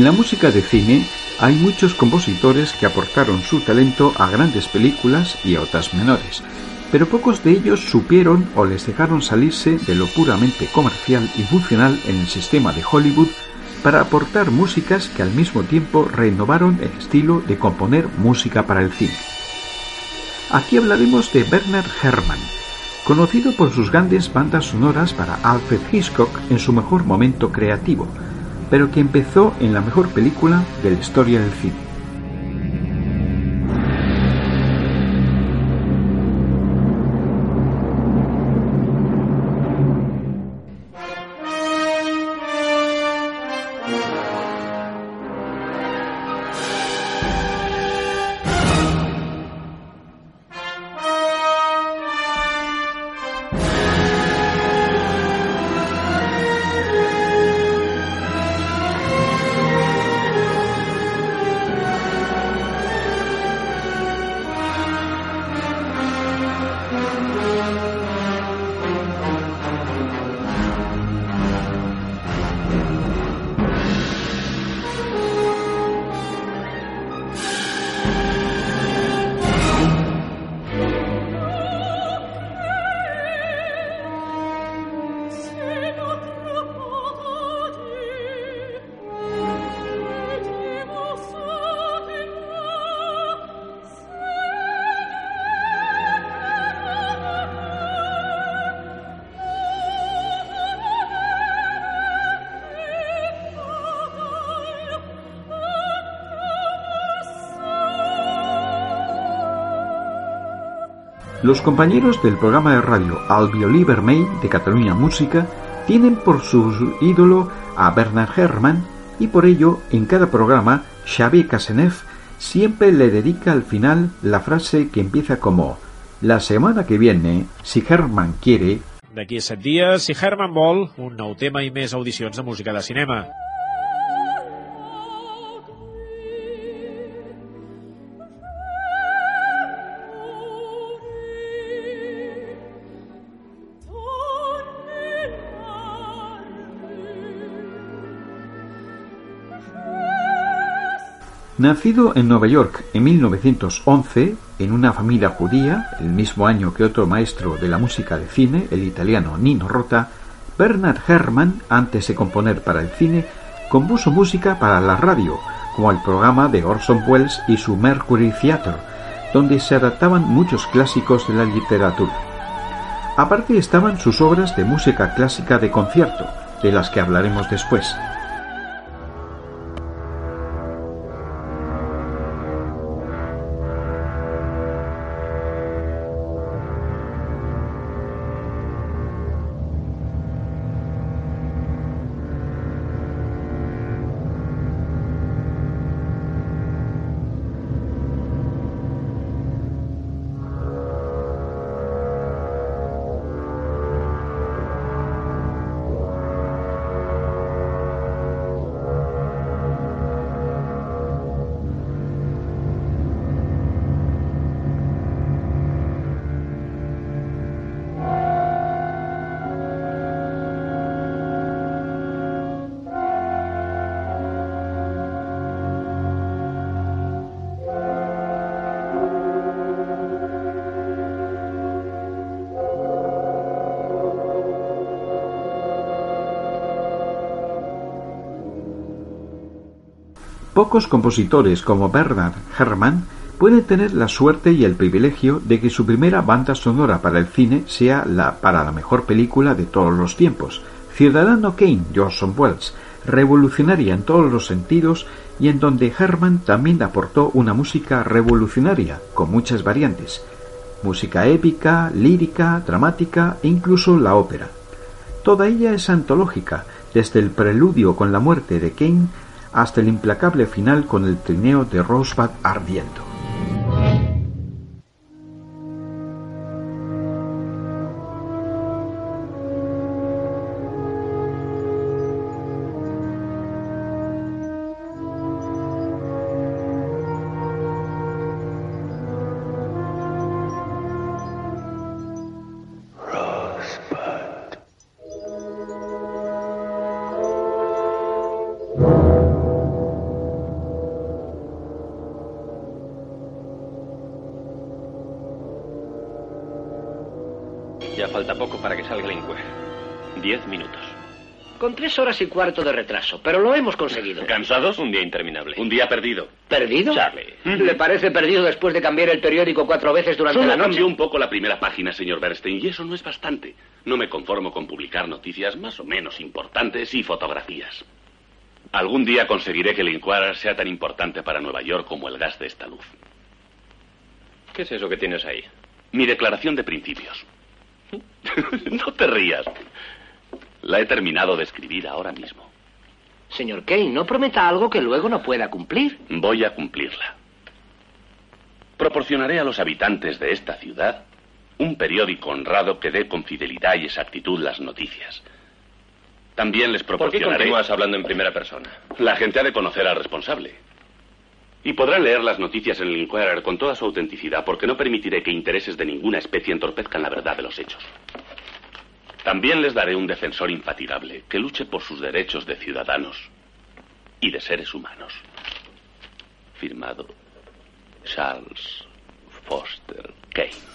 En la música de cine hay muchos compositores que aportaron su talento a grandes películas y a otras menores, pero pocos de ellos supieron o les dejaron salirse de lo puramente comercial y funcional en el sistema de Hollywood para aportar músicas que al mismo tiempo renovaron el estilo de componer música para el cine. Aquí hablaremos de Bernard Herrmann, conocido por sus grandes bandas sonoras para Alfred Hitchcock en su mejor momento creativo, pero que empezó en la mejor película de la historia del cine. Los compañeros del programa de radio Albiolí Vermell de Cataluña Música tienen por su ídolo a Bernard Herrmann y por ello en cada programa Xavier Casenev siempre le dedica al final la frase que empieza como La semana que viene, si Herrmann quiere... A si Herman vol, un nou tema de música cinema. Nacido en Nueva York en 1911, en una familia judía, el mismo año que otro maestro de la música de cine, el italiano Nino Rota, Bernard Herrmann, antes de componer para el cine, compuso música para la radio, como el programa de Orson Welles y su Mercury Theatre, donde se adaptaban muchos clásicos de la literatura. Aparte estaban sus obras de música clásica de concierto, de las que hablaremos después. Pocos compositores como Bernard Herrmann pueden tener la suerte y el privilegio de que su primera banda sonora para el cine sea la para la mejor película de todos los tiempos, Ciudadano Kane, Orson Welles, revolucionaria en todos los sentidos y en donde Herman también aportó una música revolucionaria, con muchas variantes. Música épica, lírica, dramática e incluso la ópera. Toda ella es antológica, desde el preludio con la muerte de Kane hasta el implacable final con el trineo de Rosebud ardiendo. Horas y cuarto de retraso, pero lo hemos conseguido. ¿Cansados? Un día interminable. Un día perdido. ¿Perdido? Charlie. ¿Le parece perdido después de cambiar el periódico cuatro veces durante Solo la noche? cambió un poco la primera página, señor Bernstein, y eso no es bastante. No me conformo con publicar noticias más o menos importantes y fotografías. Algún día conseguiré que el Inquirer sea tan importante para Nueva York como el gas de esta luz. ¿Qué es eso que tienes ahí? Mi declaración de principios. no te rías. La he terminado de escribir ahora mismo. Señor Kane, no prometa algo que luego no pueda cumplir. Voy a cumplirla. Proporcionaré a los habitantes de esta ciudad un periódico honrado que dé con fidelidad y exactitud las noticias. También les proporcionaré... ¿Por qué continúas hablando en primera persona? La gente ha de conocer al responsable. Y podrán leer las noticias en el Inquirer con toda su autenticidad, porque no permitiré que intereses de ninguna especie entorpezcan la verdad de los hechos. También les daré un defensor infatigable que luche por sus derechos de ciudadanos y de seres humanos. Firmado Charles Foster Kane.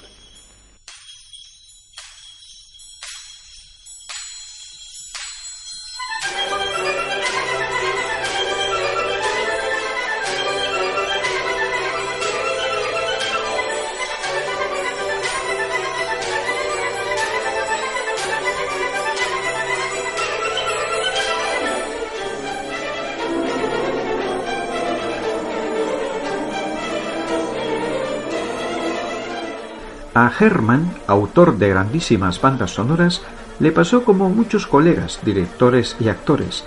A Herman, autor de grandísimas bandas sonoras, le pasó como muchos colegas, directores y actores.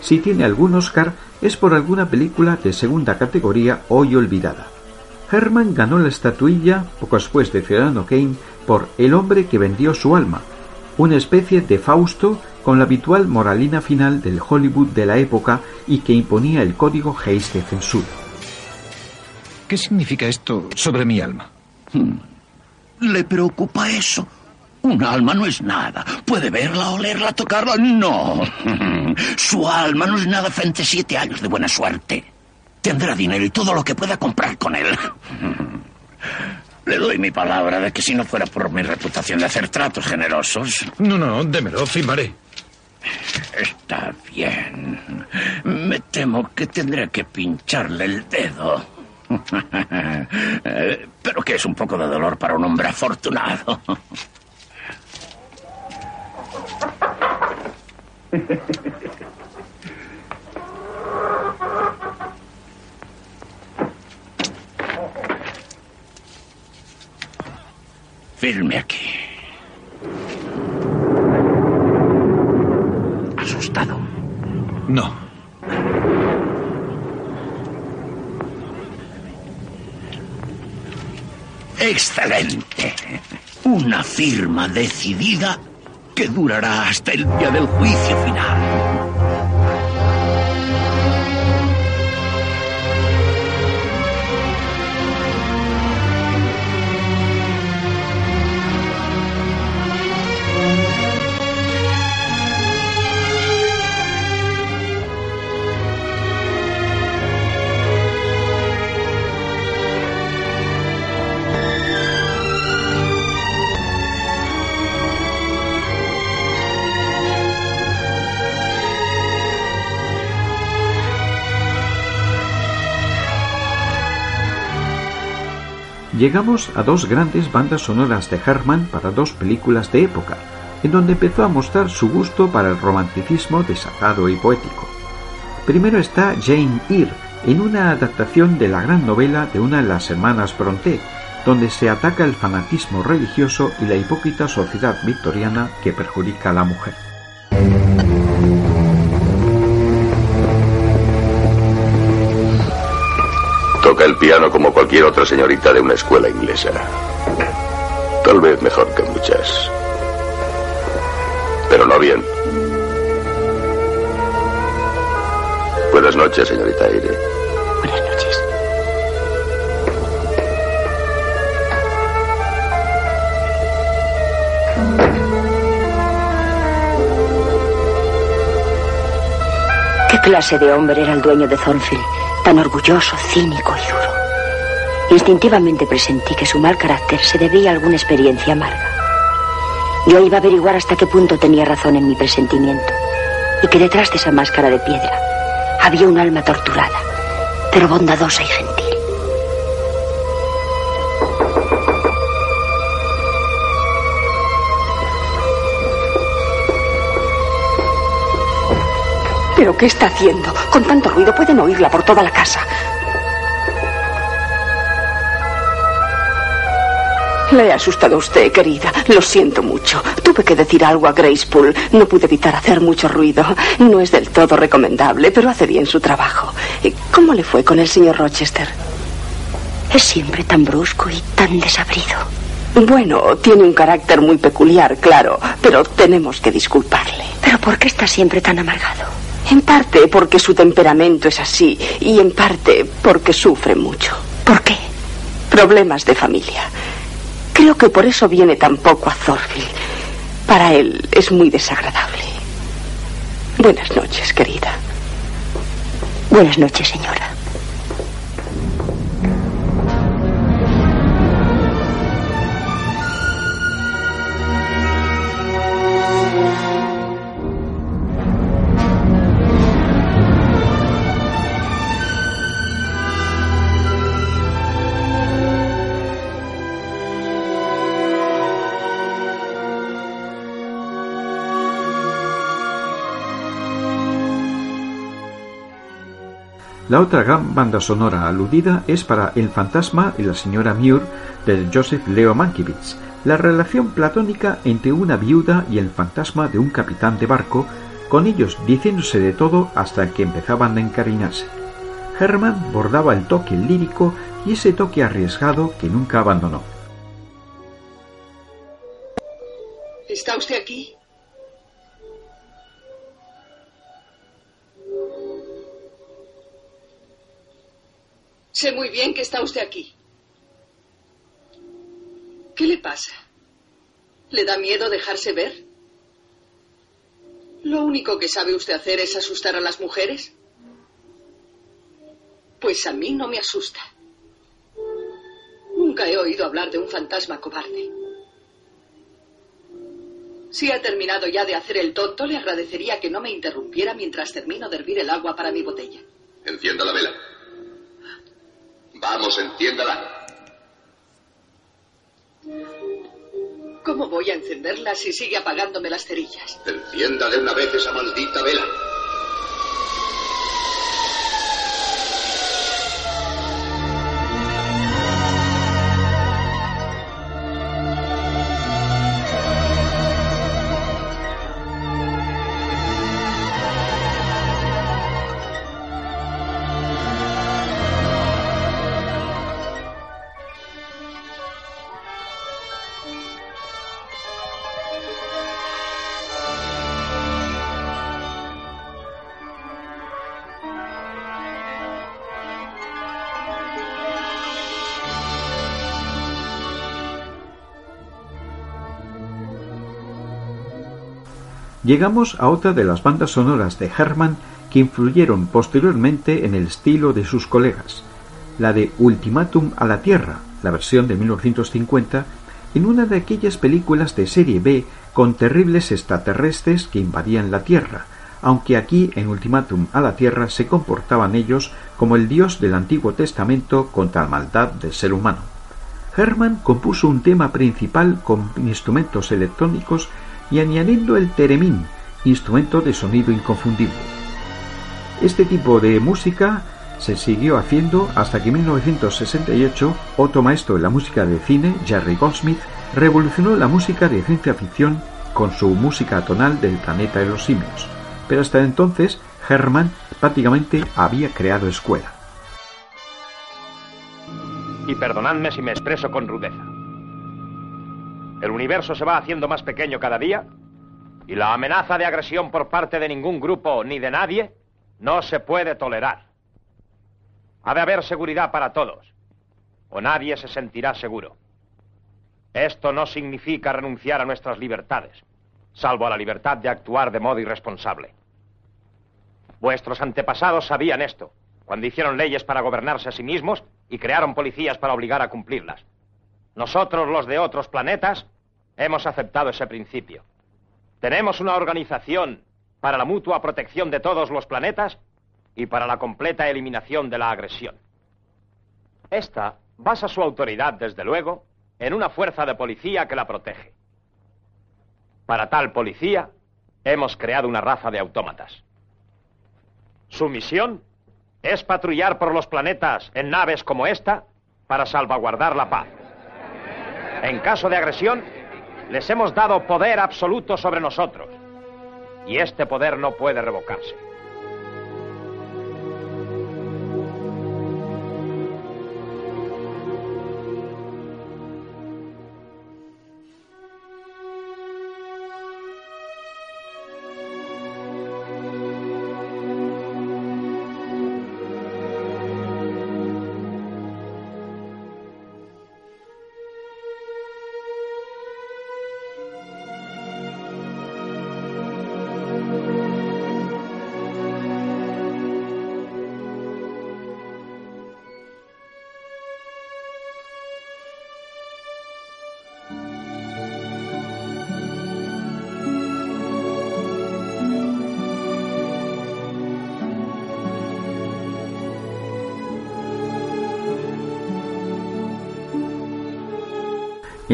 Si tiene algún Oscar es por alguna película de segunda categoría hoy olvidada. Herman ganó la estatuilla, poco después de Ciudadano Kane, por El hombre que vendió su alma, una especie de Fausto con la habitual moralina final del Hollywood de la época y que imponía el código Hayes de censura. ¿Qué significa esto sobre mi alma? Hmm. ¿Le preocupa eso? Un alma no es nada. ¿Puede verla, olerla, tocarla? No. Su alma no es nada frente a siete años de buena suerte. Tendrá dinero y todo lo que pueda comprar con él. Le doy mi palabra de que si no fuera por mi reputación de hacer tratos generosos. No, no, démelo, firmaré. Está bien. Me temo que tendré que pincharle el dedo. Pero que es un poco de dolor para un hombre afortunado. Firme aquí. ¿Asustado? No. Excelente. Una firma decidida que durará hasta el día del juicio final. Llegamos a dos grandes bandas sonoras de Herman para dos películas de época, en donde empezó a mostrar su gusto para el romanticismo desatado y poético. Primero está Jane Eyre, en una adaptación de la gran novela de una de las hermanas Brontë, donde se ataca el fanatismo religioso y la hipócrita sociedad victoriana que perjudica a la mujer. Toca el piano como cualquier otra señorita de una escuela inglesa. Tal vez mejor que muchas. Pero no bien. Buenas noches, señorita Aire. Buenas noches. ¿Qué clase de hombre era el dueño de Thornfield? Tan orgulloso, cínico y duro. Instintivamente presentí que su mal carácter se debía a alguna experiencia amarga. Yo iba a averiguar hasta qué punto tenía razón en mi presentimiento y que detrás de esa máscara de piedra había un alma torturada, pero bondadosa y gentil. ¿Pero qué está haciendo? Con tanto ruido pueden oírla por toda la casa. Le he asustado a usted, querida. Lo siento mucho. Tuve que decir algo a Grace Poole. No pude evitar hacer mucho ruido. No es del todo recomendable, pero hace bien su trabajo. ¿Cómo le fue con el señor Rochester? Es siempre tan brusco y tan desabrido. Bueno, tiene un carácter muy peculiar, claro, pero tenemos que disculparle. ¿Pero por qué está siempre tan amargado? En parte porque su temperamento es así y en parte porque sufre mucho. ¿Por qué? Problemas de familia. Creo que por eso viene tan poco a Thorfield. Para él es muy desagradable. Buenas noches, querida. Buenas noches, señora. La otra gran banda sonora aludida es para El fantasma y la señora Muir de Joseph Leo Mankiewicz, la relación platónica entre una viuda y el fantasma de un capitán de barco, con ellos diciéndose de todo hasta que empezaban a encariñarse. Herman bordaba el toque lírico y ese toque arriesgado que nunca abandonó. ¿Está usted aquí? Sé muy bien que está usted aquí. ¿Qué le pasa? ¿Le da miedo dejarse ver? ¿Lo único que sabe usted hacer es asustar a las mujeres? Pues a mí no me asusta. Nunca he oído hablar de un fantasma cobarde. Si ha terminado ya de hacer el tonto, le agradecería que no me interrumpiera mientras termino de hervir el agua para mi botella. Encienda la vela. Vamos, enciéndala. ¿Cómo voy a encenderla si sigue apagándome las cerillas? Encienda de una vez esa maldita vela. Llegamos a otra de las bandas sonoras de Herman que influyeron posteriormente en el estilo de sus colegas, la de Ultimátum a la Tierra, la versión de 1950, en una de aquellas películas de serie B con terribles extraterrestres que invadían la Tierra, aunque aquí en Ultimátum a la Tierra se comportaban ellos como el Dios del Antiguo Testamento contra la maldad del ser humano. Hermann compuso un tema principal con instrumentos electrónicos y añadiendo el teremín, instrumento de sonido inconfundible. Este tipo de música se siguió haciendo hasta que en 1968 otro maestro de la música de cine, Jerry Goldsmith, revolucionó la música de ciencia ficción con su música tonal del planeta de los simios. Pero hasta entonces Herman prácticamente había creado escuela. Y perdonadme si me expreso con rudeza. El universo se va haciendo más pequeño cada día y la amenaza de agresión por parte de ningún grupo ni de nadie no se puede tolerar. Ha de haber seguridad para todos, o nadie se sentirá seguro. Esto no significa renunciar a nuestras libertades, salvo a la libertad de actuar de modo irresponsable. Vuestros antepasados sabían esto, cuando hicieron leyes para gobernarse a sí mismos y crearon policías para obligar a cumplirlas. Nosotros, los de otros planetas, hemos aceptado ese principio. Tenemos una organización para la mutua protección de todos los planetas y para la completa eliminación de la agresión. Esta basa su autoridad, desde luego, en una fuerza de policía que la protege. Para tal policía, hemos creado una raza de autómatas. Su misión es patrullar por los planetas en naves como esta para salvaguardar la paz. En caso de agresión, les hemos dado poder absoluto sobre nosotros. Y este poder no puede revocarse.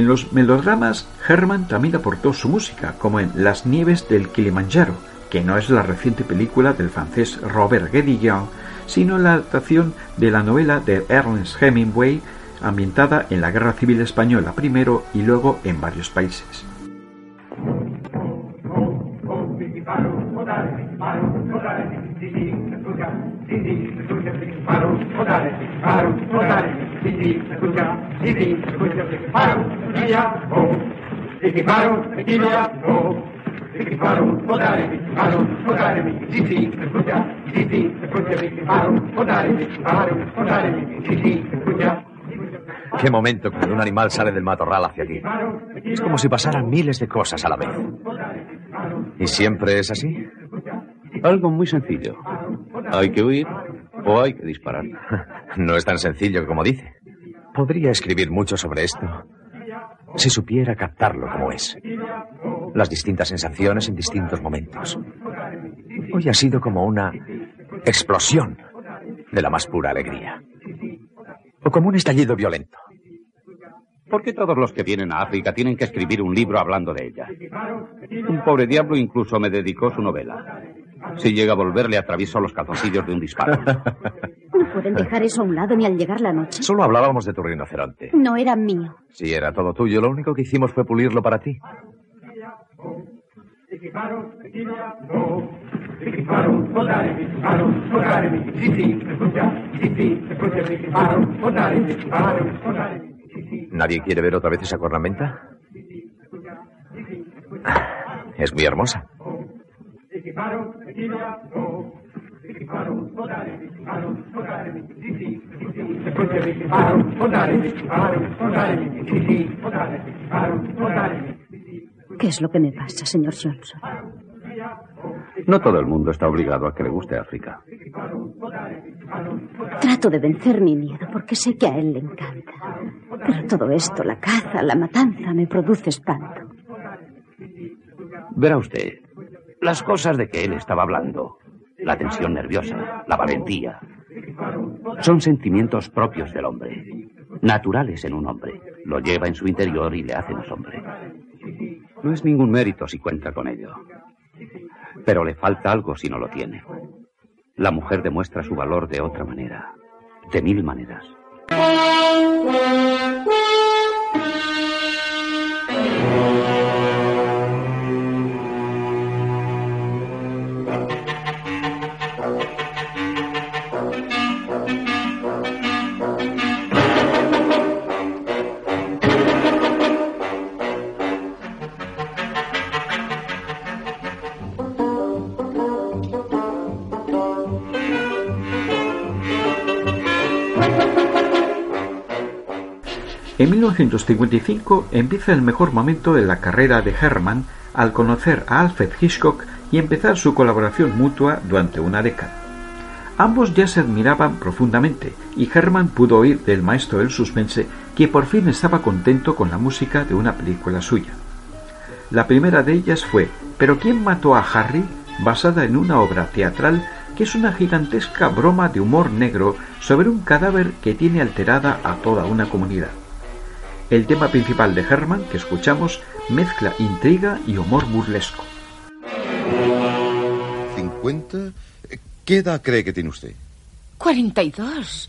Los melodramas, Herman también aportó su música, como en Las nieves del Kilimanjaro, que no es la reciente película del francés Robert Guédiguian, sino la adaptación de la novela de Ernest Hemingway, ambientada en la Guerra Civil Española primero y luego en varios países. Qué momento cuando un animal sale del matorral hacia aquí. Es como si pasaran miles de cosas a la vez. ¿Y siempre es así? Algo muy sencillo. Hay que huir o hay que disparar. No es tan sencillo como dice. Podría escribir mucho sobre esto si supiera captarlo como es. Las distintas sensaciones en distintos momentos. Hoy ha sido como una explosión de la más pura alegría. O como un estallido violento. ¿Por qué todos los que vienen a África tienen que escribir un libro hablando de ella? Un pobre diablo incluso me dedicó su novela. Si llega a volverle, atravieso los calzoncillos de un disparo. No pueden dejar eso a un lado ni al llegar la noche. Solo hablábamos de tu rinoceronte. No era mío. Sí, era todo tuyo. Lo único que hicimos fue pulirlo para ti. ¿Nadie quiere ver otra vez esa cornamenta? Es muy hermosa. ¿Qué es lo que me pasa, señor Johnson? No todo el mundo está obligado a que le guste África. Trato de vencer mi miedo porque sé que a él le encanta. Pero todo esto, la caza, la matanza, me produce espanto. Verá usted, las cosas de que él estaba hablando, la tensión nerviosa, la valentía, son sentimientos propios del hombre, naturales en un hombre. Lo lleva en su interior y le hace más hombre. No es ningún mérito si cuenta con ello. Pero le falta algo si no lo tiene. La mujer demuestra su valor de otra manera, de mil maneras. 1955 empieza el mejor momento de la carrera de Herman al conocer a Alfred Hitchcock y empezar su colaboración mutua durante una década. Ambos ya se admiraban profundamente y Herman pudo oír del maestro del suspense que por fin estaba contento con la música de una película suya. La primera de ellas fue ¿Pero quién mató a Harry? basada en una obra teatral que es una gigantesca broma de humor negro sobre un cadáver que tiene alterada a toda una comunidad. El tema principal de Herman que escuchamos mezcla intriga y humor burlesco. ¿50? ¿Qué edad cree que tiene usted? 42.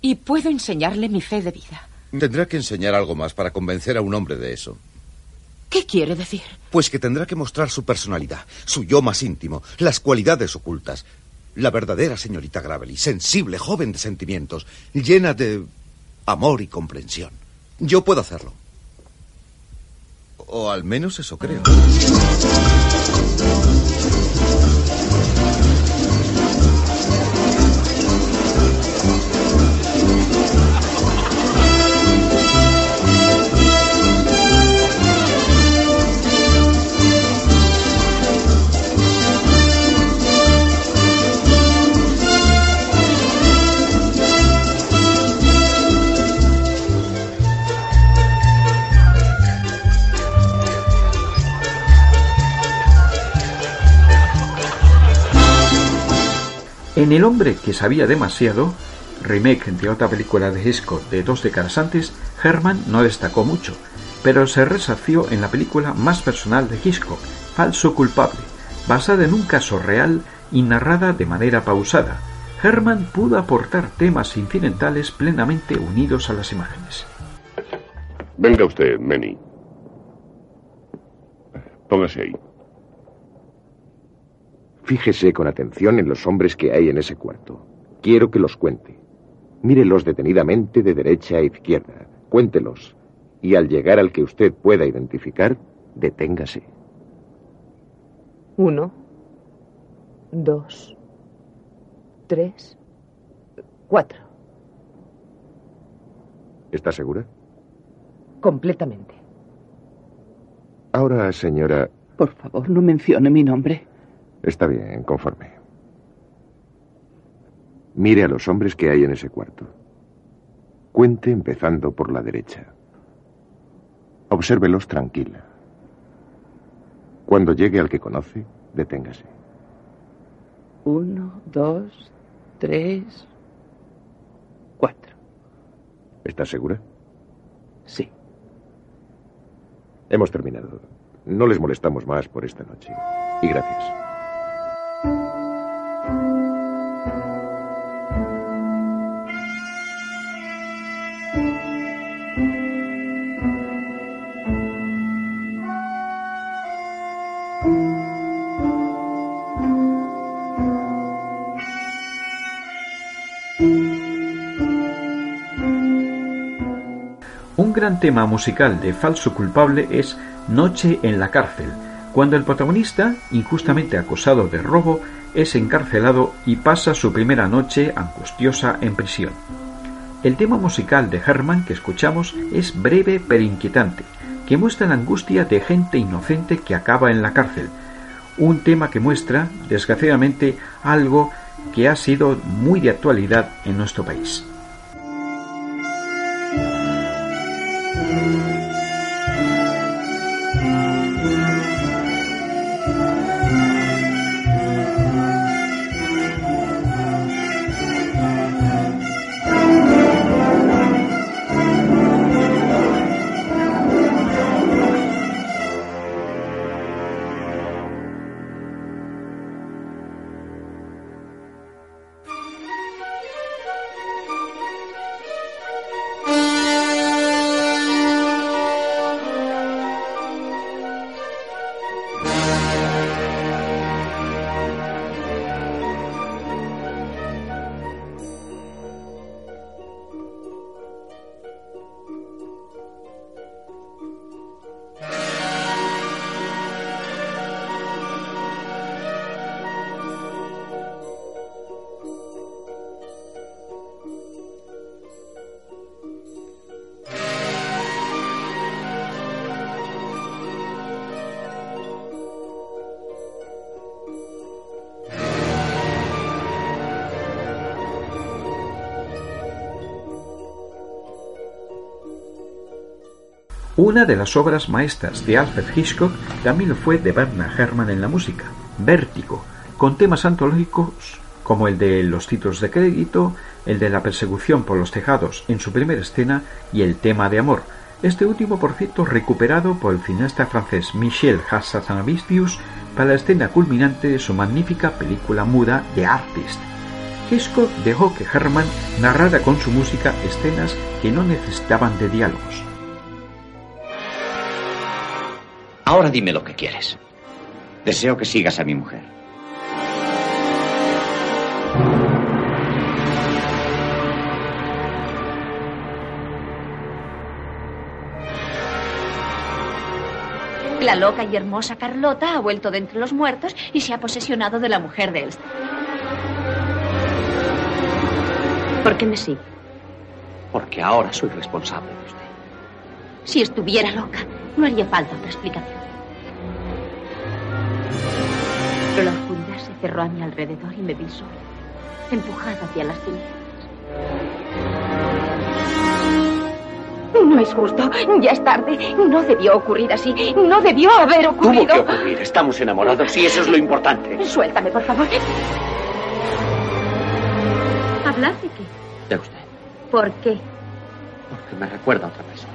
Y puedo enseñarle mi fe de vida. Tendrá que enseñar algo más para convencer a un hombre de eso. ¿Qué quiere decir? Pues que tendrá que mostrar su personalidad, su yo más íntimo, las cualidades ocultas. La verdadera señorita Gravely, sensible, joven de sentimientos, llena de amor y comprensión. Yo puedo hacerlo. O al menos eso creo. En El hombre que sabía demasiado, remake de otra película de Hitchcock de dos décadas antes, Herman no destacó mucho, pero se resarció en la película más personal de Hitchcock, Falso culpable, basada en un caso real y narrada de manera pausada. Herman pudo aportar temas incidentales plenamente unidos a las imágenes. Venga usted, Manny. Póngase ahí. Fíjese con atención en los hombres que hay en ese cuarto. Quiero que los cuente. Mírelos detenidamente de derecha a izquierda. Cuéntelos. Y al llegar al que usted pueda identificar, deténgase. Uno, dos, tres, cuatro. ¿Está segura? Completamente. Ahora, señora. Por favor, no mencione mi nombre. Está bien, conforme. Mire a los hombres que hay en ese cuarto. Cuente empezando por la derecha. Obsérvelos tranquila. Cuando llegue al que conoce, deténgase. Uno, dos, tres, cuatro. ¿Está segura? Sí. Hemos terminado. No les molestamos más por esta noche. Y gracias. Gran tema musical de Falso Culpable es Noche en la cárcel, cuando el protagonista, injustamente acusado de robo, es encarcelado y pasa su primera noche angustiosa en prisión. El tema musical de Herman que escuchamos es breve pero inquietante, que muestra la angustia de gente inocente que acaba en la cárcel. Un tema que muestra, desgraciadamente, algo que ha sido muy de actualidad en nuestro país. Una de las obras maestras de Alfred Hitchcock también lo fue de Bernard Herrmann en la música, Vértigo, con temas antológicos como el de los títulos de crédito, el de la persecución por los tejados en su primera escena y el tema de amor, este último por cierto recuperado por el cineasta francés Michel Hazanavicius para la escena culminante de su magnífica película muda The Artist. Hitchcock dejó que Herman narrara con su música escenas que no necesitaban de diálogos. Ahora dime lo que quieres. Deseo que sigas a mi mujer. La loca y hermosa Carlota ha vuelto de entre los muertos y se ha posesionado de la mujer de Elster. ¿Por qué me sigue? Porque ahora soy responsable de usted. Si estuviera loca, no haría falta otra explicación. Pero la oscuridad se cerró a mi alrededor y me vi sola, empujada hacia las tinieblas. No es justo. Ya es tarde. No debió ocurrir así. No debió haber ocurrido. Tuvo que ocurrir. Estamos enamorados y eso es lo importante. Suéltame, por favor. ¿Hablar de qué? De usted. ¿Por qué? Porque me recuerda a otra persona.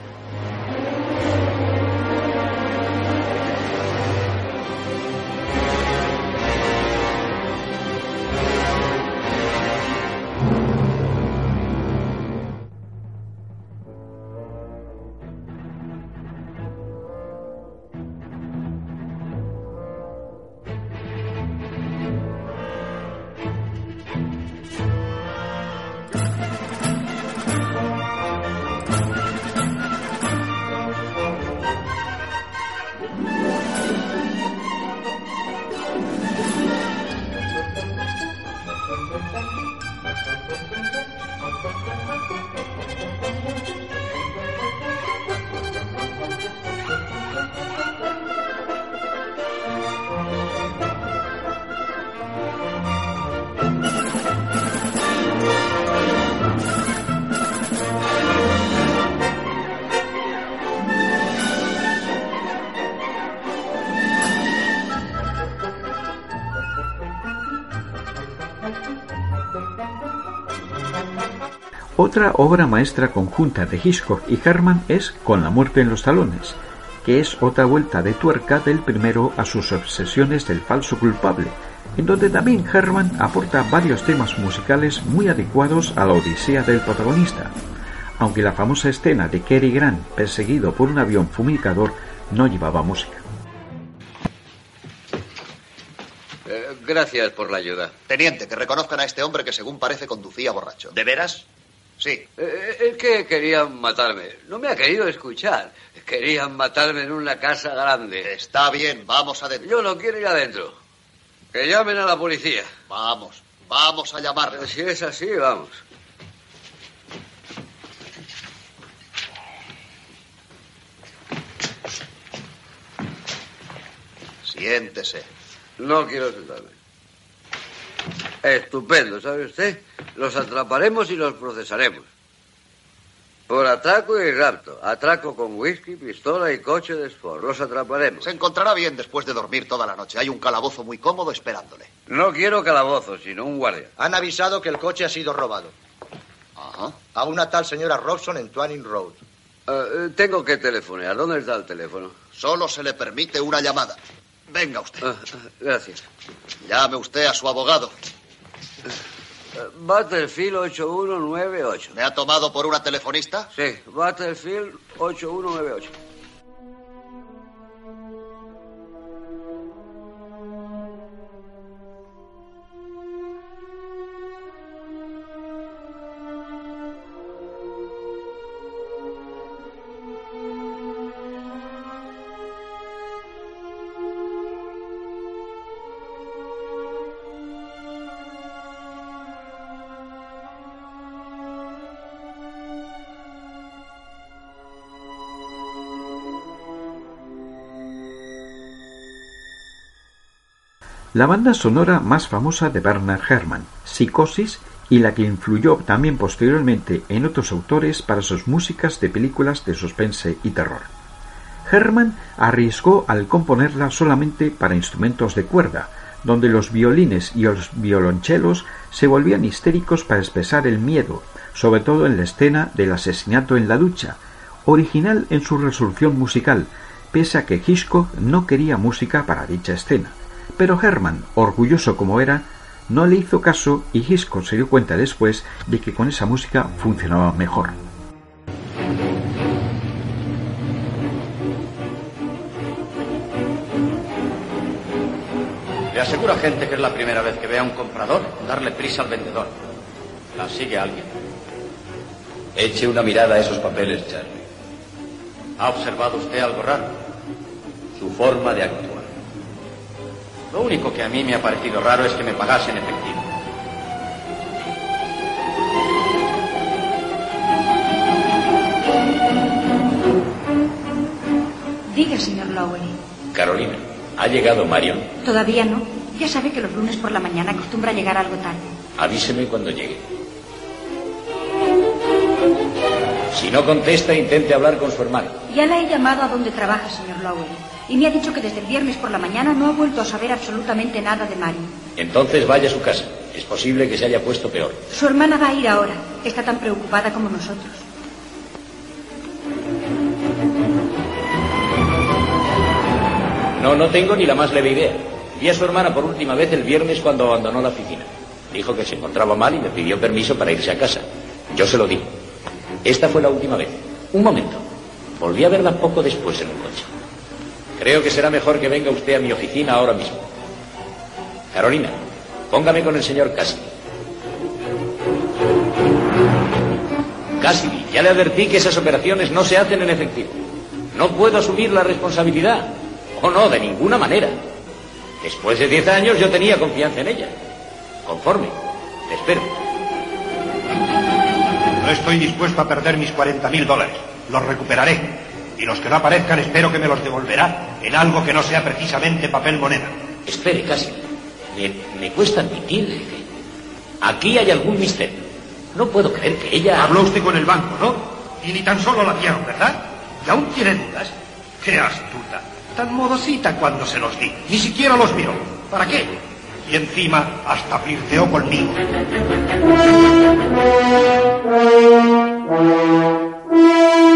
Otra obra maestra conjunta de Hitchcock y Herman es Con la muerte en los talones, que es otra vuelta de tuerca del primero a sus obsesiones del falso culpable, en donde también Herman aporta varios temas musicales muy adecuados a la odisea del protagonista, aunque la famosa escena de Cary Grant perseguido por un avión fumigador no llevaba música. Eh, gracias por la ayuda. Teniente, que reconozcan a este hombre que según parece conducía borracho. ¿De veras? Sí. Eh, es que querían matarme. No me ha querido escuchar. Querían matarme en una casa grande. Está bien, vamos adentro. Yo no quiero ir adentro. Que llamen a la policía. Vamos, vamos a llamarla. Si es así, vamos. Siéntese. No quiero sentarme. Estupendo, ¿sabe usted? Los atraparemos y los procesaremos. Por atraco y rapto. Atraco con whisky, pistola y coche de sport. Los atraparemos. Se encontrará bien después de dormir toda la noche. Hay un calabozo muy cómodo esperándole. No quiero calabozo, sino un guardia. Han avisado que el coche ha sido robado. Ajá. A una tal señora Robson en Twanning Road. Uh, tengo que telefonear. ¿Dónde está el teléfono? Solo se le permite una llamada. Venga usted. Uh, gracias. Llame usted a su abogado. Battlefield 8198. ¿Me ha tomado por una telefonista? Sí, Battlefield 8198. La banda sonora más famosa de Bernard Herrmann, Psicosis, y la que influyó también posteriormente en otros autores para sus músicas de películas de suspense y terror. Hermann arriesgó al componerla solamente para instrumentos de cuerda, donde los violines y los violonchelos se volvían histéricos para expresar el miedo, sobre todo en la escena del asesinato en la ducha, original en su resolución musical, pese a que Hitchcock no quería música para dicha escena. Pero Herman, orgulloso como era, no le hizo caso y Hitchcock se dio cuenta después de que con esa música funcionaba mejor. Le aseguro a gente que es la primera vez que ve a un comprador darle prisa al vendedor. La sigue alguien. Eche una mirada a esos papeles, Charlie. ¿Ha observado usted algo raro? Su forma de actuar. Lo único que a mí me ha parecido raro es que me pagase en efectivo. Diga, señor Lowery. Carolina, ¿ha llegado Marion? Todavía no. Ya sabe que los lunes por la mañana acostumbra llegar algo tarde. Avíseme cuando llegue. Si no contesta, intente hablar con su hermano. Ya la he llamado a donde trabaja, señor Lowery. Y me ha dicho que desde el viernes por la mañana no ha vuelto a saber absolutamente nada de Marion. Entonces vaya a su casa. Es posible que se haya puesto peor. Su hermana va a ir ahora. Está tan preocupada como nosotros. No, no tengo ni la más leve idea. Vi a su hermana por última vez el viernes cuando abandonó la oficina. Dijo que se encontraba mal y me pidió permiso para irse a casa. Yo se lo di. Esta fue la última vez. Un momento. Volví a verla poco después en el coche. Creo que será mejor que venga usted a mi oficina ahora mismo. Carolina, póngame con el señor Cassidy. Cassidy, ya le advertí que esas operaciones no se hacen en efectivo. No puedo asumir la responsabilidad. Oh, no, de ninguna manera. Después de diez años yo tenía confianza en ella. Conforme. Le espero. No estoy dispuesto a perder mis 40 mil dólares. Los recuperaré. Y los que no aparezcan espero que me los devolverá en algo que no sea precisamente papel moneda. Espere, casi. Me, me cuesta admitir que aquí hay algún misterio. No puedo creer que ella... Habló usted con el banco, ¿no? Y ni tan solo la vieron, ¿verdad? ¿Y aún tiene dudas? ¡Qué astuta! Tan modosita cuando se los di. Ni siquiera los miró. ¿Para qué? Y encima hasta flirteó conmigo.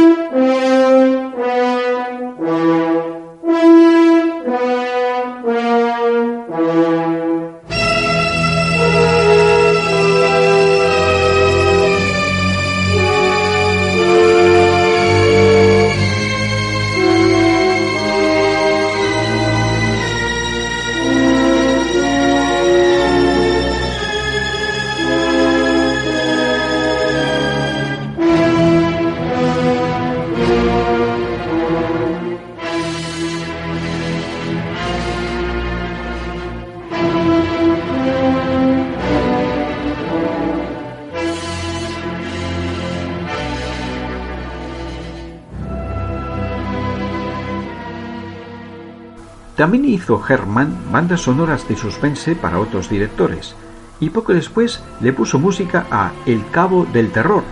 También hizo Herman bandas sonoras de suspense para otros directores, y poco después le puso música a El Cabo del Terror,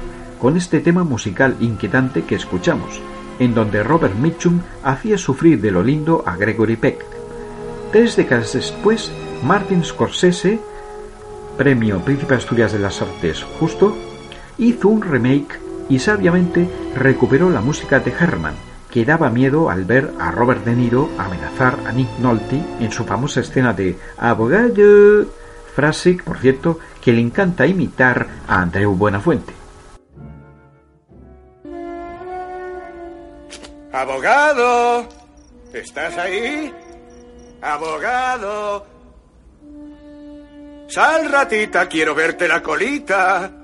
con este tema musical inquietante que escuchamos, en donde Robert Mitchum hacía sufrir de lo lindo a Gregory Peck. Tres décadas después, Martin Scorsese, premio Príncipe Asturias de las Artes justo, hizo un remake y sabiamente recuperó la música de Herman, que daba miedo al ver a Robert De Niro amenazar a Nick Nolte en su famosa escena de abogado, frase, por cierto, que le encanta imitar a Andreu Buenafuente. Abogado, ¿estás ahí? Abogado. Sal, ratita, quiero verte la colita.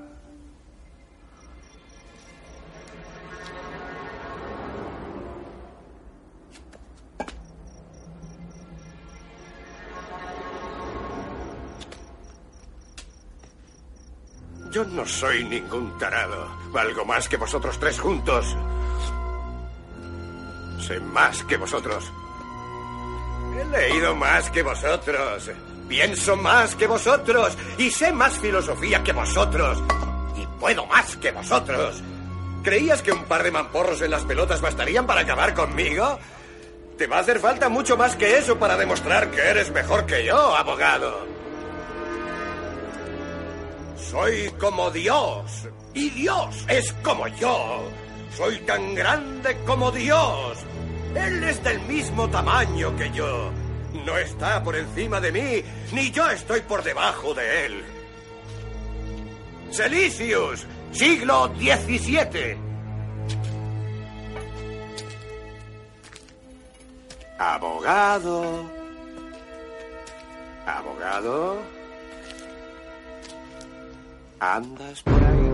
Yo no soy ningún tarado. Valgo más que vosotros tres juntos. Sé más que vosotros. He leído más que vosotros. Pienso más que vosotros. Y sé más filosofía que vosotros. Y puedo más que vosotros. ¿Creías que un par de mamporros en las pelotas bastarían para acabar conmigo? Te va a hacer falta mucho más que eso para demostrar que eres mejor que yo, abogado. Soy como Dios. Y Dios es como yo. Soy tan grande como Dios. Él es del mismo tamaño que yo. No está por encima de mí, ni yo estoy por debajo de él. Selicius, siglo XVII. Abogado. Abogado. ¿Andas por ahí?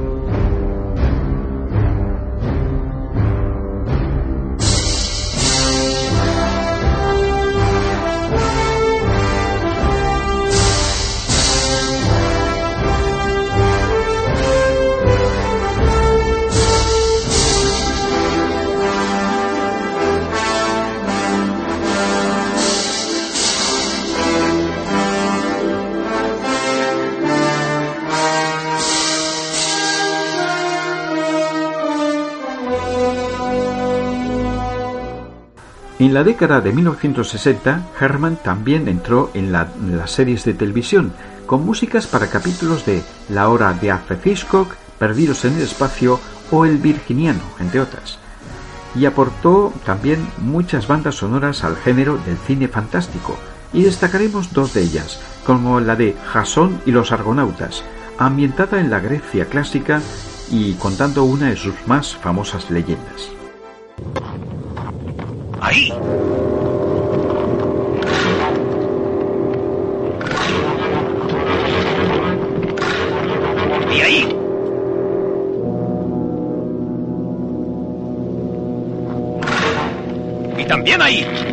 En la década de 1960, Herman también entró en, la- en las series de televisión, con músicas para capítulos de La Hora de Alfred Hitchcock, Perdidos en el Espacio o El Virginiano, entre otras. Y aportó también muchas bandas sonoras al género del cine fantástico, y destacaremos dos de ellas, como la de Jasón y los Argonautas, ambientada en la Grecia clásica y contando una de sus más famosas leyendas. Ahí. Y ahí. Y también ahí.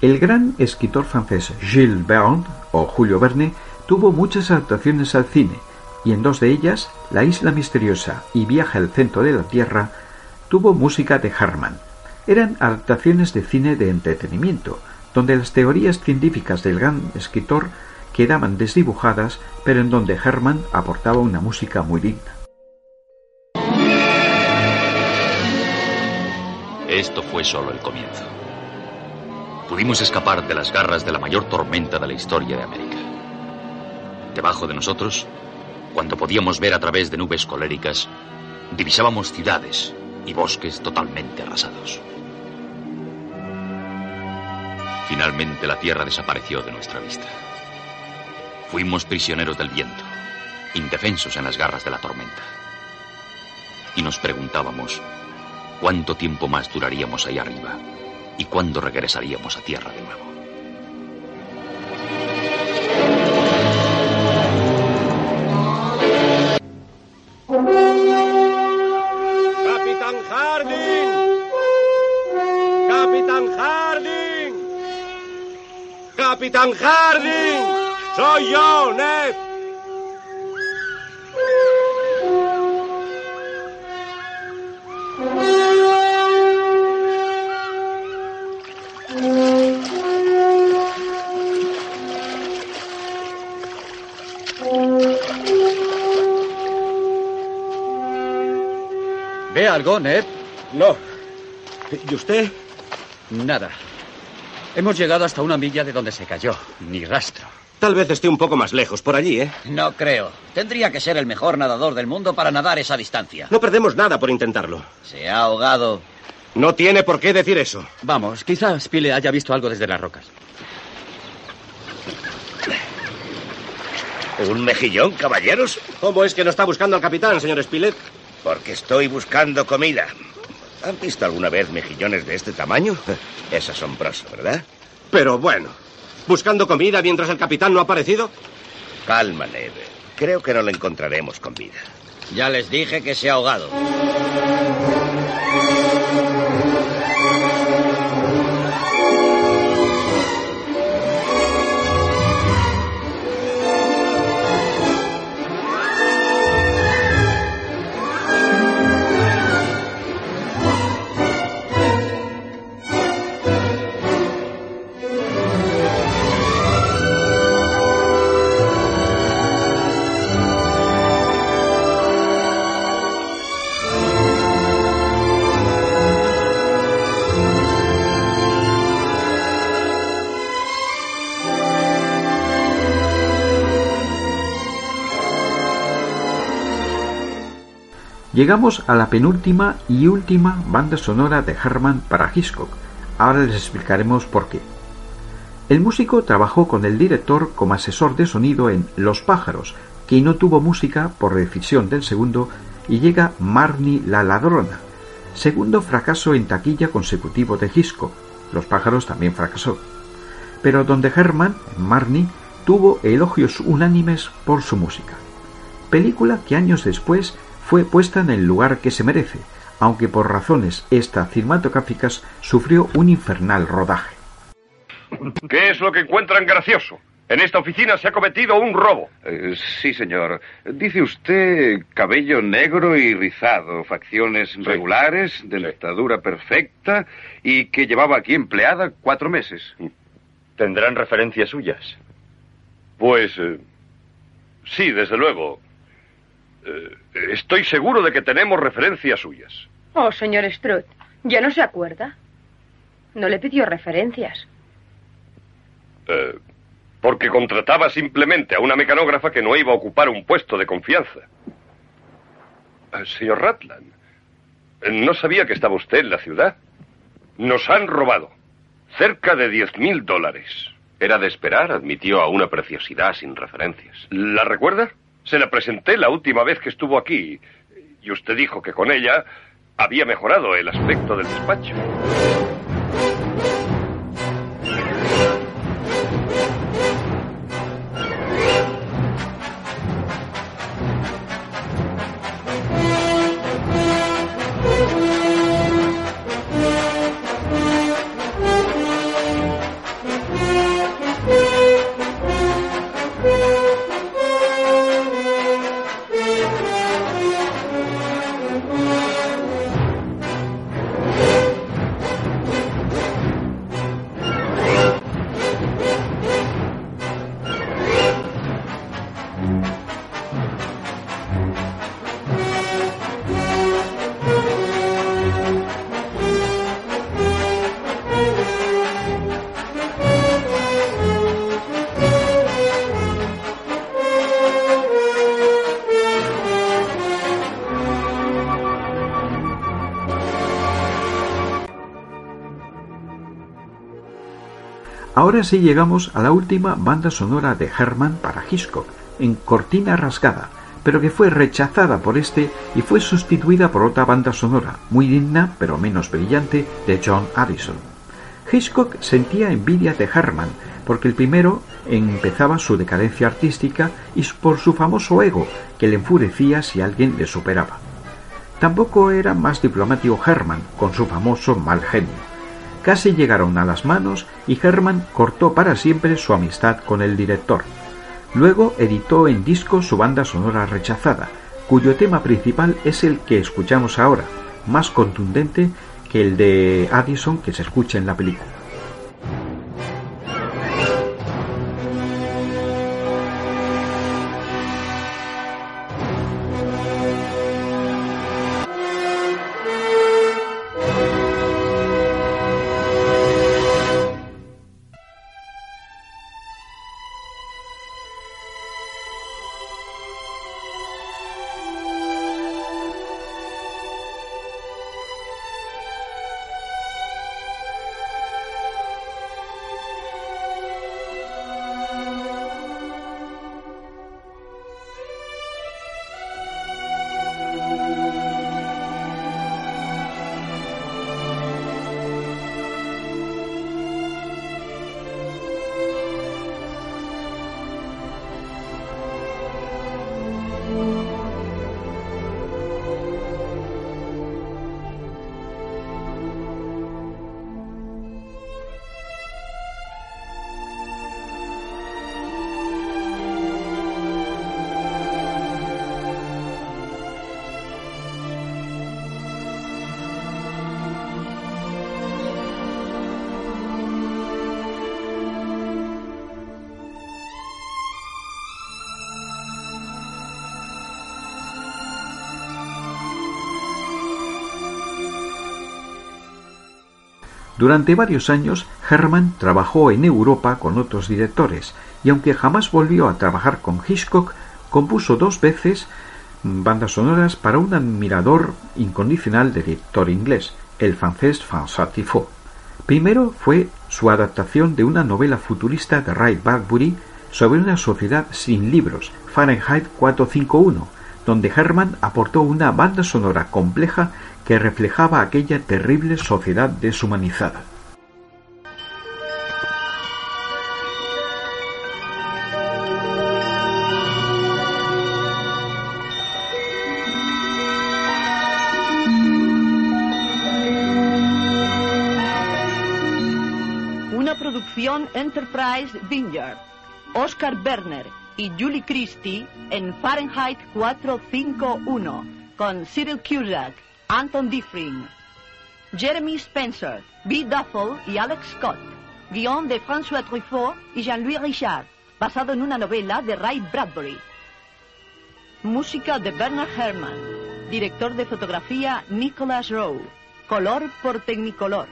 El gran escritor francés Gilles Verne, o Julio Verne, tuvo muchas adaptaciones al cine, y en dos de ellas, La isla misteriosa y Viaje al centro de la Tierra, tuvo música de Herman. Eran adaptaciones de cine de entretenimiento, donde las teorías científicas del gran escritor quedaban desdibujadas, pero en donde Herman aportaba una música muy digna. Esto fue solo el comienzo. Pudimos escapar de las garras de la mayor tormenta de la historia de América. Debajo de nosotros, cuando podíamos ver a través de nubes coléricas, divisábamos ciudades y bosques totalmente arrasados. Finalmente la tierra desapareció de nuestra vista. Fuimos prisioneros del viento, indefensos en las garras de la tormenta. Y nos preguntábamos cuánto tiempo más duraríamos ahí arriba y cuándo regresaríamos a tierra de nuevo. Capitán Harding. Capitán Harding. Capitán Harding. Soy yo, Ned. ¿Ve algo, Ned? No. ¿Y usted? Nada. Hemos llegado hasta una milla de donde se cayó. Ni rastro. Tal vez esté un poco más lejos, por allí, ¿eh? No creo. Tendría que ser el mejor nadador del mundo para nadar esa distancia. No perdemos nada por intentarlo. Se ha ahogado. No tiene por qué decir eso. Vamos, quizás Pile haya visto algo desde las rocas. ¿Un mejillón, caballeros? ¿Cómo es que no está buscando al capitán, señor Spilett? Porque estoy buscando comida. ¿Han visto alguna vez mejillones de este tamaño? Es asombroso, ¿verdad? Pero bueno, ¿buscando comida mientras el capitán no ha aparecido? Calma, Neve. Creo que no lo encontraremos con vida. Ya les dije que se ha ahogado. Llegamos a la penúltima y última banda sonora de Herman para Hitchcock. Ahora les explicaremos por qué. El músico trabajó con el director como asesor de sonido en Los pájaros, que no tuvo música por decisión del segundo, y llega Marnie la ladrona, segundo fracaso en taquilla consecutivo de Hitchcock. Los pájaros también fracasó. Pero donde Herman, Marnie, tuvo elogios unánimes por su música. Película que años después fue puesta en el lugar que se merece, aunque por razones esta cinematográficas sufrió un infernal rodaje. ¿Qué es lo que encuentran gracioso? En esta oficina se ha cometido un robo. Eh, sí, señor. Dice usted cabello negro y rizado, facciones regulares, dentadura perfecta y que llevaba aquí empleada cuatro meses. ¿Tendrán referencias suyas? Pues eh, sí, desde luego. Eh, estoy seguro de que tenemos referencias suyas. Oh, señor Strutt, ¿ya no se acuerda? No le pidió referencias. Eh, porque contrataba simplemente a una mecanógrafa que no iba a ocupar un puesto de confianza. Eh, señor Ratland, no sabía que estaba usted en la ciudad. Nos han robado cerca de diez mil dólares. Era de esperar, admitió a una preciosidad sin referencias. ¿La recuerda? Se la presenté la última vez que estuvo aquí y usted dijo que con ella había mejorado el aspecto del despacho. Ahora sí llegamos a la última banda sonora de Herman para Hitchcock, en Cortina Rasgada, pero que fue rechazada por este y fue sustituida por otra banda sonora, muy digna pero menos brillante, de John Addison. Hitchcock sentía envidia de Herman, porque el primero empezaba su decadencia artística y por su famoso ego, que le enfurecía si alguien le superaba. Tampoco era más diplomático Herman, con su famoso mal genio. Casi llegaron a las manos y Herman cortó para siempre su amistad con el director. Luego editó en disco su banda sonora rechazada, cuyo tema principal es el que escuchamos ahora, más contundente que el de Addison que se escucha en la película. Durante varios años, Herman trabajó en Europa con otros directores, y aunque jamás volvió a trabajar con Hitchcock, compuso dos veces bandas sonoras para un admirador incondicional del director inglés, el francés François Truffaut. Primero fue su adaptación de una novela futurista de Ray Bradbury sobre una sociedad sin libros, Fahrenheit 451, donde Herman aportó una banda sonora compleja que reflejaba aquella terrible sociedad deshumanizada. Una producción Enterprise Vineyard. Oscar Werner y Julie Christie en Fahrenheit 451 con Cyril Cusack, Anton Diffring, Jeremy Spencer, B. Duffel y Alex Scott. Guión de François Truffaut y Jean-Louis Richard, basado en una novela de Ray Bradbury. Música de Bernard Herrmann. Director de fotografía Nicholas Rowe. Color por Technicolor.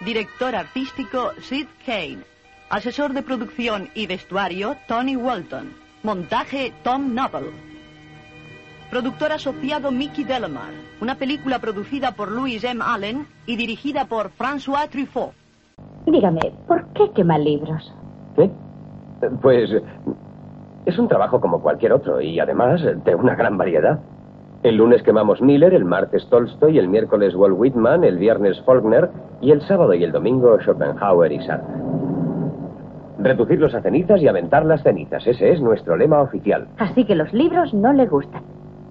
Director artístico Sid Kane. Asesor de producción y vestuario Tony Walton. Montaje Tom Noble. Productor asociado Mickey Delamar. Una película producida por Louis M. Allen y dirigida por François Truffaut. Dígame, ¿por qué quema libros? ¿Qué? Pues es un trabajo como cualquier otro y además de una gran variedad. El lunes quemamos Miller, el martes Tolstoy, el miércoles Walt Whitman, el viernes Faulkner y el sábado y el domingo Schopenhauer y Sartre. Reducirlos a cenizas y aventar las cenizas. Ese es nuestro lema oficial. Así que los libros no le gustan.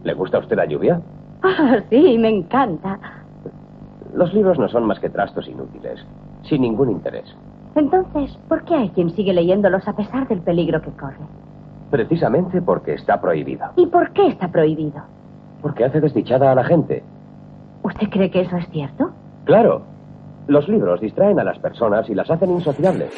¿Le gusta a usted la lluvia? Ah, sí, me encanta. Los libros no son más que trastos inútiles, sin ningún interés. Entonces, ¿por qué hay quien sigue leyéndolos a pesar del peligro que corre? Precisamente porque está prohibido. ¿Y por qué está prohibido? Porque hace desdichada a la gente. ¿Usted cree que eso es cierto? Claro. Los libros distraen a las personas y las hacen insociables.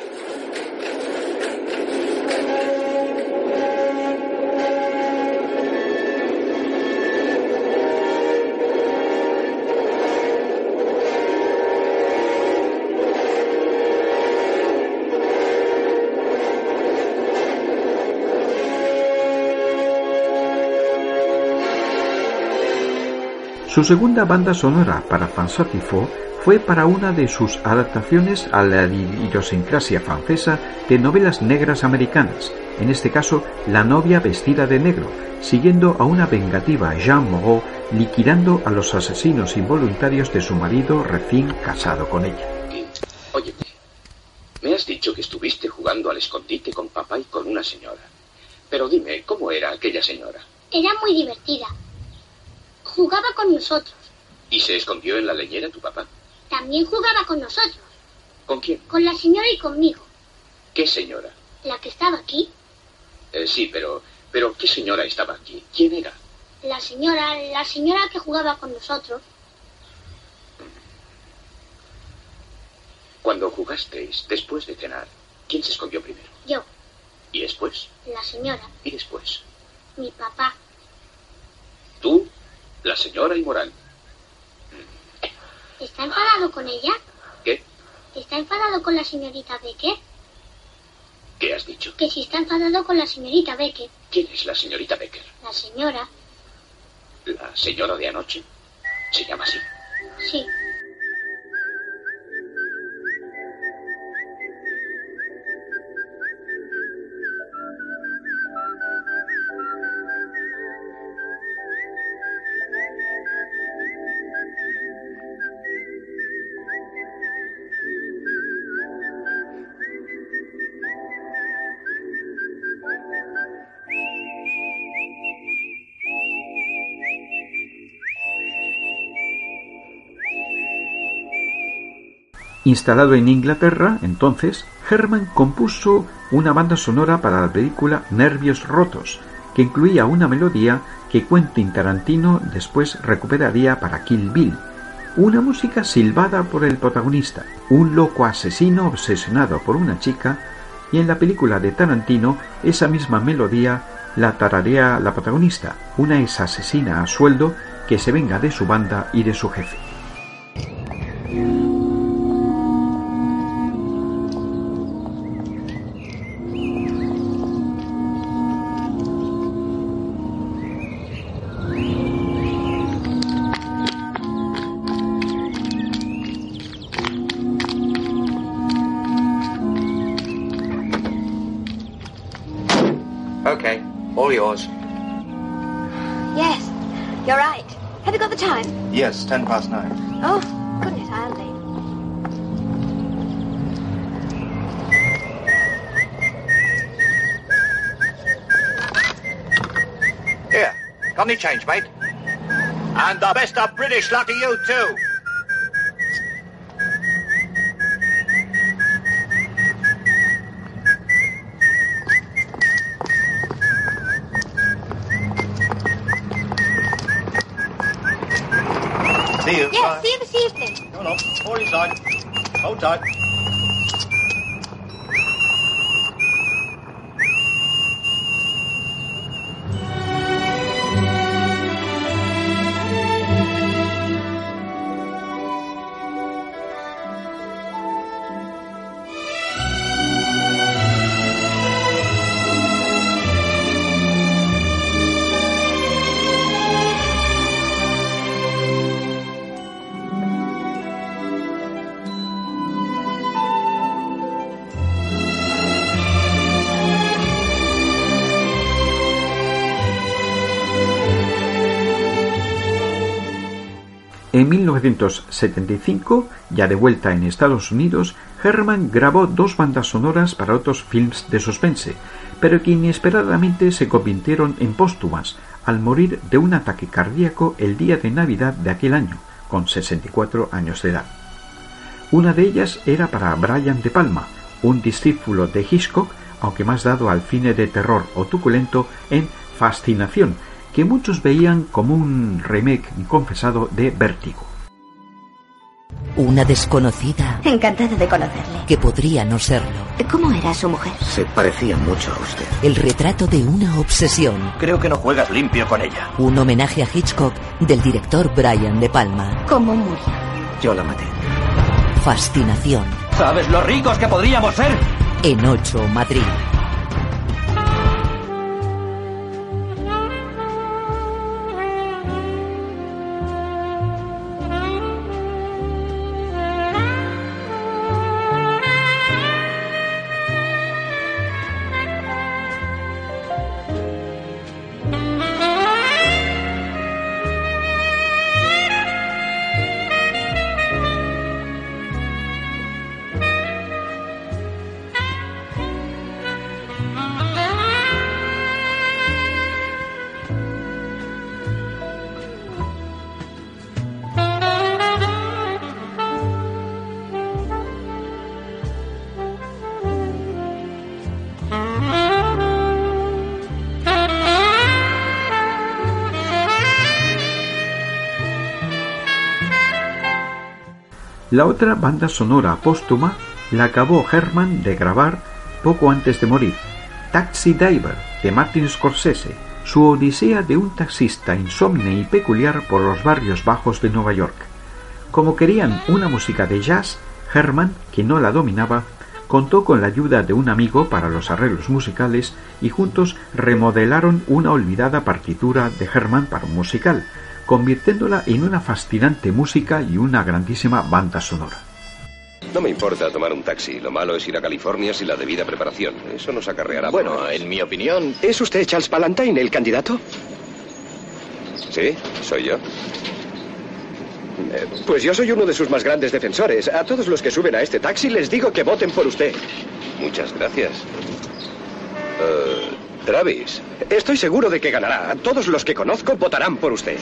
Su segunda banda sonora para Truffaut fue para una de sus adaptaciones a la idiosincrasia francesa de novelas negras americanas, en este caso La novia vestida de negro, siguiendo a una vengativa Jean Moreau liquidando a los asesinos involuntarios de su marido recién casado con ella. Óyeme, me has dicho que estuviste jugando al escondite con papá y con una señora. Pero dime, ¿cómo era aquella señora? Era muy divertida. Jugaba con nosotros. ¿Y se escondió en la leñera tu papá? También jugaba con nosotros. ¿Con quién? Con la señora y conmigo. ¿Qué señora? La que estaba aquí. Eh, sí, pero, pero ¿qué señora estaba aquí? ¿Quién era? La señora, la señora que jugaba con nosotros. Cuando jugasteis, después de cenar, ¿quién se escondió primero? Yo, ¿Y después? la señora, ¿Y después? mi papá. Tú, la señora y Morán. ¿Está enfadado con ella? ¿Qué? ¿Está enfadado con la señorita Becker? ¿Qué has dicho? Que si está enfadado con la señorita Becker. ¿Quién es la señorita Becker? La señora, ¿La señora de anoche? ¿Se llama así? sí. Instalado en Inglaterra, entonces, Herman compuso una banda sonora para la película Nervios Rotos, que incluía una melodía que Quentin Tarantino después recuperaría para Kill Bill, una música silbada por el protagonista, un loco asesino obsesionado por una chica, y en la película de Tarantino esa misma melodía la tararea la protagonista, una ex asesina a sueldo que se venga de su banda y de su jefe. Yes, ten past nine. Oh, goodness, I'll leave. Here, got any change, mate? And the best of British luck to you, too. En 1975, ya de vuelta en Estados Unidos, Herman grabó dos bandas sonoras para otros films de suspense, pero que inesperadamente se convirtieron en póstumas al morir de un ataque cardíaco el día de Navidad de aquel año, con 64 años de edad. Una de ellas era para Brian De Palma, un discípulo de Hitchcock, aunque más dado al cine de terror o truculento en Fascinación, que muchos veían como un remake inconfesado de Vértigo. Una desconocida Encantada de conocerle. que podría no serlo. ¿Cómo era su mujer? Se parecía mucho a usted. El retrato de una obsesión. Creo que no juegas limpio con ella. Un homenaje a Hitchcock del director Brian De Palma. ¿Cómo murió? Yo la maté. Fascinación. ¿Sabes lo ricos que podríamos ser? En 8 Madrid. La otra banda sonora póstuma la acabó Herman de grabar poco antes de morir, Taxi Driver, de Martin Scorsese, su odisea de un taxista insomne y peculiar por los barrios bajos de Nueva York. Como querían una música de jazz, Herman, que no la dominaba, contó con la ayuda de un amigo para los arreglos musicales y juntos remodelaron una olvidada partitura de Herman para un musical, convirtiéndola en una fascinante música y una grandísima banda sonora. No me importa tomar un taxi. Lo malo es ir a California sin la debida preparación. Eso nos acarreará. Bueno, en mi opinión, ¿es usted Charles Palantine, el candidato? Sí, soy yo. Eh, Pues yo soy uno de sus más grandes defensores. A todos los que suben a este taxi les digo que voten por usted. Muchas gracias. Eh, Travis. Estoy seguro de que ganará. Todos los que conozco votarán por usted.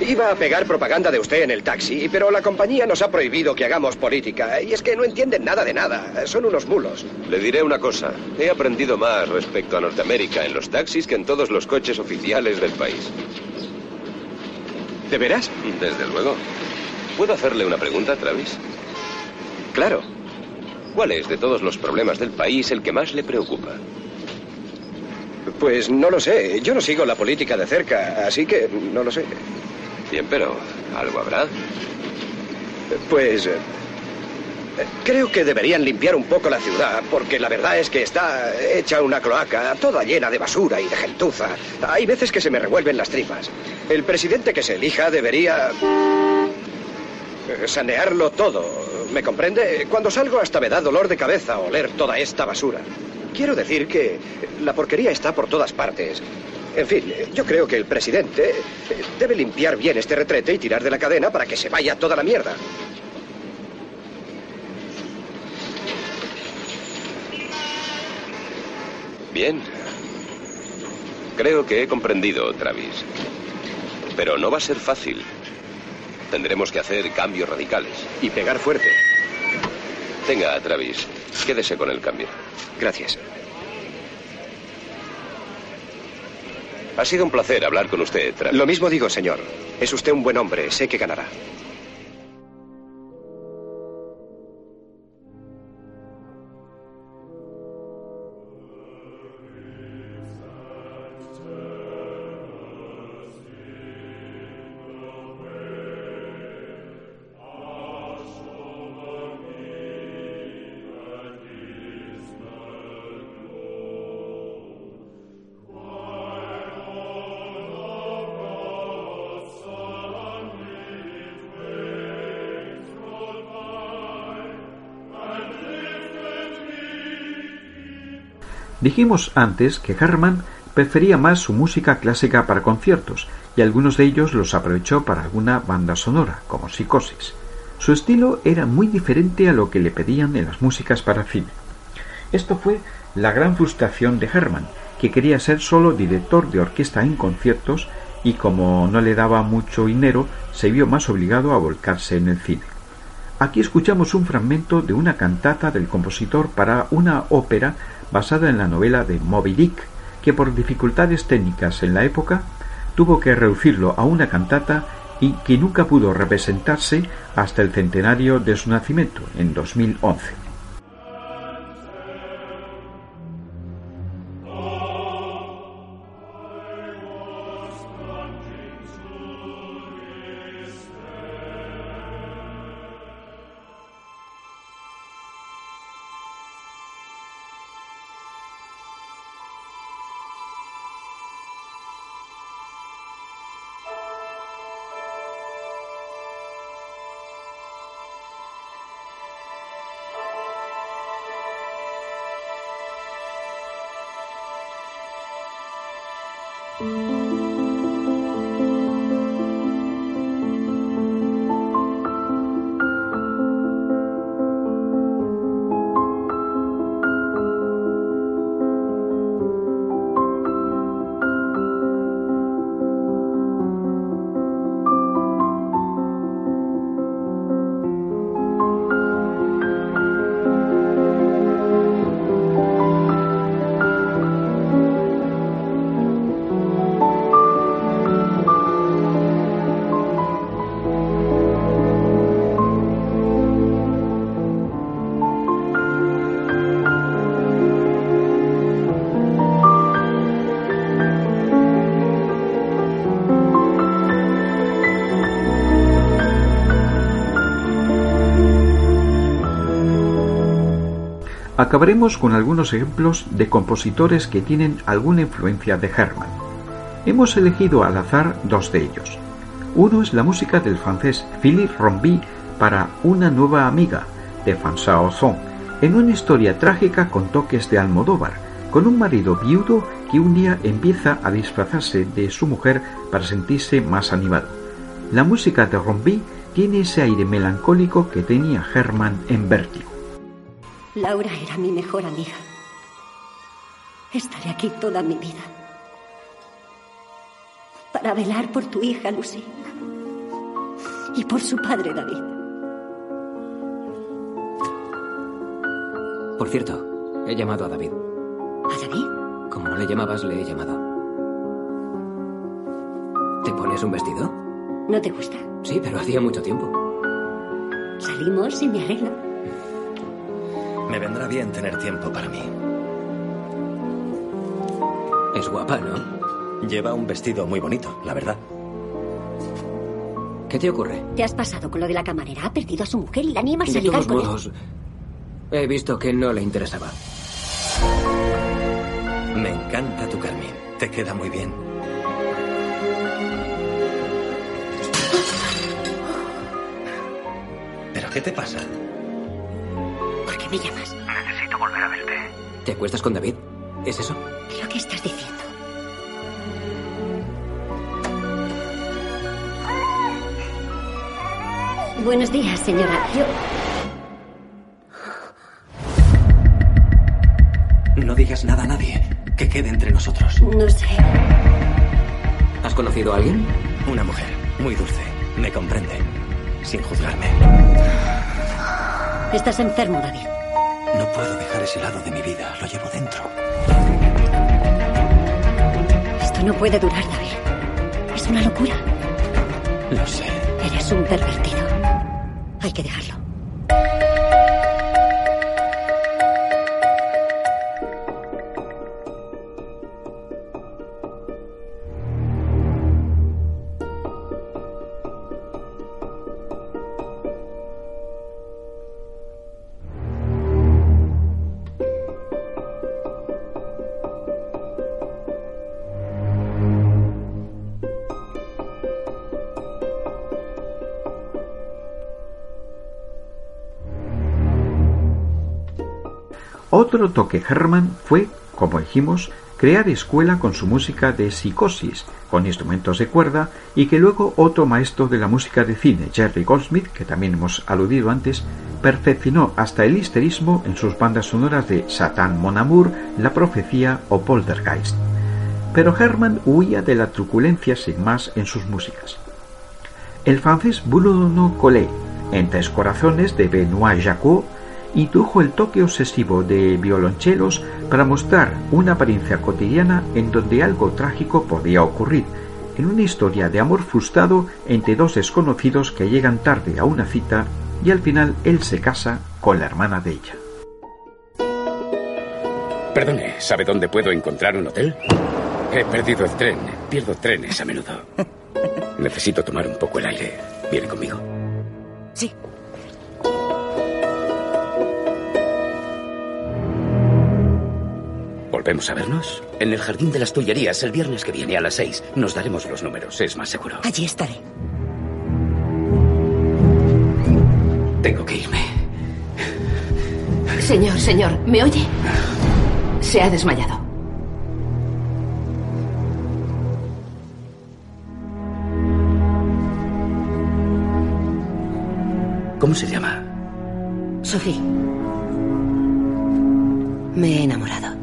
Iba a pegar propaganda de usted en el taxi, pero la compañía nos ha prohibido que hagamos política. Y es que no entienden nada de nada. Son unos mulos. Le diré una cosa. He aprendido más respecto a Norteamérica en los taxis que en todos los coches oficiales del país. ¿De veras? Desde luego. ¿Puedo hacerle una pregunta, Travis? Claro. ¿Cuál es de todos los problemas del país el que más le preocupa? Pues no lo sé. Yo no sigo la política de cerca, así que no lo sé. Bien, pero algo habrá. Pues... eh, Creo que deberían limpiar un poco la ciudad, porque la verdad es que está hecha una cloaca, toda llena de basura y de gentuza. Hay veces que se me revuelven las tripas. El presidente que se elija debería... eh, sanearlo todo. ¿Me comprende? Cuando salgo hasta me da dolor de cabeza oler toda esta basura. Quiero decir que la porquería está por todas partes. En fin, yo creo que el presidente eh, debe limpiar bien este retrete y tirar de la cadena para que se vaya toda la mierda. Bien. Creo que he comprendido, Travis. Pero no va a ser fácil. Tendremos que hacer cambios radicales. Y pegar fuerte. Tenga, Travis. Quédese con el cambio. Gracias. Ha sido un placer hablar con usted, Travis. Lo mismo digo, señor. Es usted un buen hombre. Sé que ganará. Dijimos antes que Herman prefería más su música clásica para conciertos, y algunos de ellos los aprovechó para alguna banda sonora, como Psicosis. Su estilo era muy diferente a lo que le pedían en las músicas para cine. Esto fue la gran frustración de Herman, que quería ser solo director de orquesta en conciertos y como no le daba mucho dinero, se vio más obligado a volcarse en el cine. Aquí escuchamos un fragmento de una cantata del compositor para una ópera basada en la novela de Moby Dick, que por dificultades técnicas en la época tuvo que reducirlo a una cantata y que nunca pudo representarse hasta el centenario de su nacimiento, en 2011. Música Acabaremos con algunos ejemplos de compositores que tienen alguna influencia de Hermann. Hemos elegido al azar dos de ellos. Uno es la música del francés Philippe Rombi para Una nueva amiga de François Ozon, en una historia trágica con toques de Almodóvar, con un marido viudo que un día empieza a disfrazarse de su mujer para sentirse más animado. La música de Rombi tiene ese aire melancólico que tenía Hermann en Vértigo. Laura era mi mejor amiga. Estaré aquí toda mi vida. Para velar por tu hija, Lucy. Y por su padre, David. Por cierto, he llamado a David. ¿A David? Como no le llamabas, le he llamado. ¿Te pones un vestido? ¿No te gusta? Sí, pero hacía mucho tiempo. Salimos y me arreglo. Me vendrá bien tener tiempo para mí. Es guapa, ¿no? Lleva un vestido muy bonito, la verdad. ¿Qué te ocurre? ¿Te has pasado con lo de la camarera? Ha perdido a su mujer y la animas a ligar con modos, He visto que no le interesaba. Me encanta tu Carmen. Te queda muy bien. ¿Pero qué te pasa? me llamas? Necesito volver a verte. ¿Te acuerdas con David? ¿Es eso? Creo que estás diciendo. Buenos días, señora. Yo... No digas nada a nadie. Que quede entre nosotros. No sé. ¿Has conocido a alguien? Una mujer, muy dulce. Me comprende, sin juzgarme. Estás enfermo, David. No puedo dejar ese lado de mi vida. Lo llevo dentro. Esto no puede durar, David. Es una locura. Lo sé. Eres un pervertido. Hay que dejarlo. Otro toque Herman fue, como dijimos, crear escuela con su música de psicosis, con instrumentos de cuerda, y que luego otro maestro de la música de cine, Jerry Goldsmith, que también hemos aludido antes, perfeccionó hasta el histerismo en sus bandas sonoras de Satan Mon Amour, La Profecía o Poltergeist. Pero Herman huía de la truculencia sin más en sus músicas. El francés Bruno Collet, en Tres Corazones de Benoît Jacquot, introdujo el toque obsesivo de violonchelos para mostrar una apariencia cotidiana en donde algo trágico podía ocurrir, en una historia de amor frustrado entre dos desconocidos que llegan tarde a una cita y al final él se casa con la hermana de ella. Perdone, ¿sabe dónde puedo encontrar un hotel? He perdido el tren. Pierdo trenes a menudo. Necesito tomar un poco el aire. ¿Viene conmigo? Sí. ¿Volvemos a vernos? En el Jardín de las Tullerías el viernes que viene a las seis. Nos daremos los números, es más seguro. Allí estaré. Tengo que irme. Señor, señor, ¿me oye? Se ha desmayado. ¿Cómo se llama? Sophie. Me he enamorado.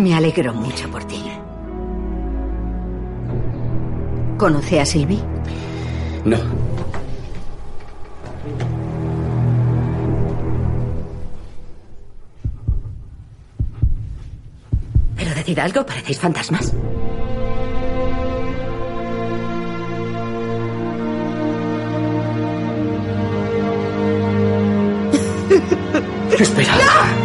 Me alegro mucho por ti. ¿Conoce a Sylvie? No. Pero decid algo, parecéis fantasmas. Espera.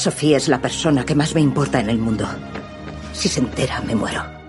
Sofía es la persona que más me importa en el mundo. Si se entera, me muero.